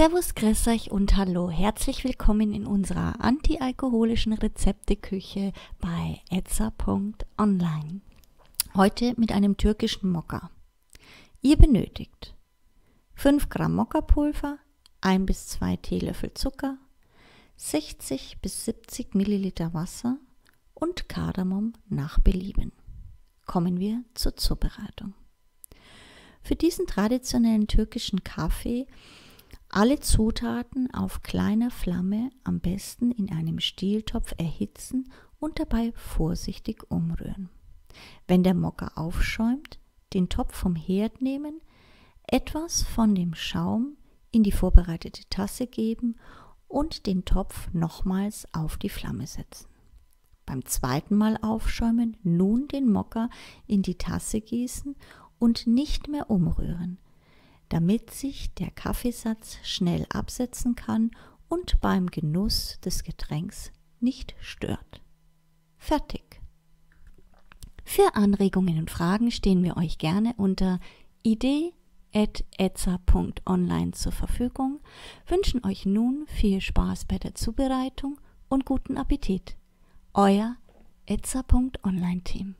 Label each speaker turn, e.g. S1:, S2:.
S1: Servus, grüß euch und hallo. Herzlich willkommen in unserer antialkoholischen Rezepteküche bei etza.online. Heute mit einem türkischen Mokka. Ihr benötigt 5 Gramm Mokkapulver, 1 bis 2 Teelöffel Zucker, 60 bis 70 Milliliter Wasser und Kardamom nach Belieben. Kommen wir zur Zubereitung. Für diesen traditionellen türkischen Kaffee alle Zutaten auf kleiner Flamme am besten in einem Stieltopf erhitzen und dabei vorsichtig umrühren. Wenn der Mokka aufschäumt, den Topf vom Herd nehmen, etwas von dem Schaum in die vorbereitete Tasse geben und den Topf nochmals auf die Flamme setzen. Beim zweiten Mal aufschäumen, nun den Mokka in die Tasse gießen und nicht mehr umrühren – damit sich der Kaffeesatz schnell absetzen kann und beim Genuss des Getränks nicht stört. Fertig. Für Anregungen und Fragen stehen wir euch gerne unter idee.etza.online zur Verfügung, wünschen euch nun viel Spaß bei der Zubereitung und guten Appetit. Euer etza.online Team.